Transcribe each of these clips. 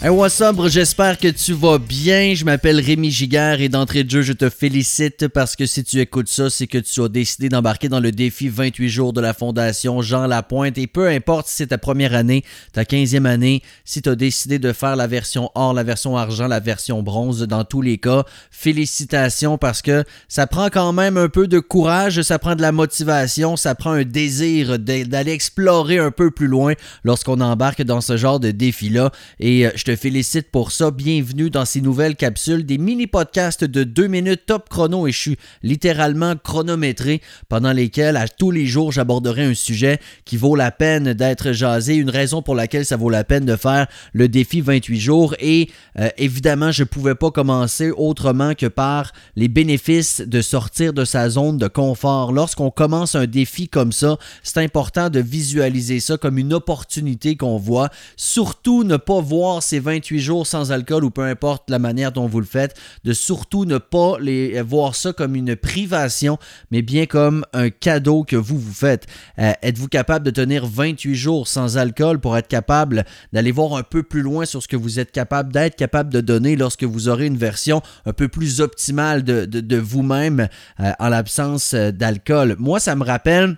Hey, what's up? J'espère que tu vas bien. Je m'appelle Rémi Giguère et d'entrée de jeu, je te félicite parce que si tu écoutes ça, c'est que tu as décidé d'embarquer dans le défi 28 jours de la Fondation Jean Lapointe. Et peu importe si c'est ta première année, ta 15e année, si tu as décidé de faire la version or, la version argent, la version bronze, dans tous les cas, félicitations parce que ça prend quand même un peu de courage, ça prend de la motivation, ça prend un désir d'aller explorer un peu plus loin lorsqu'on embarque dans ce genre de défi-là. Et euh, te félicite pour ça. Bienvenue dans ces nouvelles capsules, des mini-podcasts de 2 minutes top chrono et je suis littéralement chronométré pendant lesquels à tous les jours j'aborderai un sujet qui vaut la peine d'être jasé, une raison pour laquelle ça vaut la peine de faire le défi 28 jours et euh, évidemment je ne pouvais pas commencer autrement que par les bénéfices de sortir de sa zone de confort. Lorsqu'on commence un défi comme ça, c'est important de visualiser ça comme une opportunité qu'on voit. Surtout ne pas voir ces 28 jours sans alcool ou peu importe la manière dont vous le faites, de surtout ne pas les, voir ça comme une privation, mais bien comme un cadeau que vous vous faites. Euh, êtes-vous capable de tenir 28 jours sans alcool pour être capable d'aller voir un peu plus loin sur ce que vous êtes capable d'être capable de donner lorsque vous aurez une version un peu plus optimale de, vous-même euh, en l'absence euh, d'alcool? Moi, ça me rappelle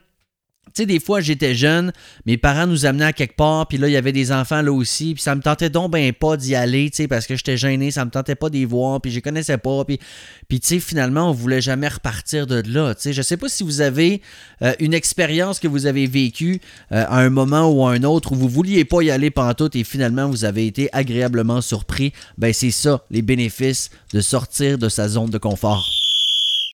tu sais, des fois, j'étais jeune, mes parents nous amenaient à quelque part, puis là, il y avait des enfants là aussi, puis ça me tentait donc ben pas d'y aller, tu sais, parce que j'étais gêné, ça me tentait pas d'y voir, puis je connaissais pas, puis, puis tu sais, finalement, on voulait jamais repartir de là, tu sais. Je sais pas si vous avez euh, une expérience que vous avez vécue euh, à un moment ou à un autre où vous vouliez pas y aller pantoute et finalement, vous avez été agréablement surpris. Ben, c'est ça, les bénéfices de sortir de sa zone de confort.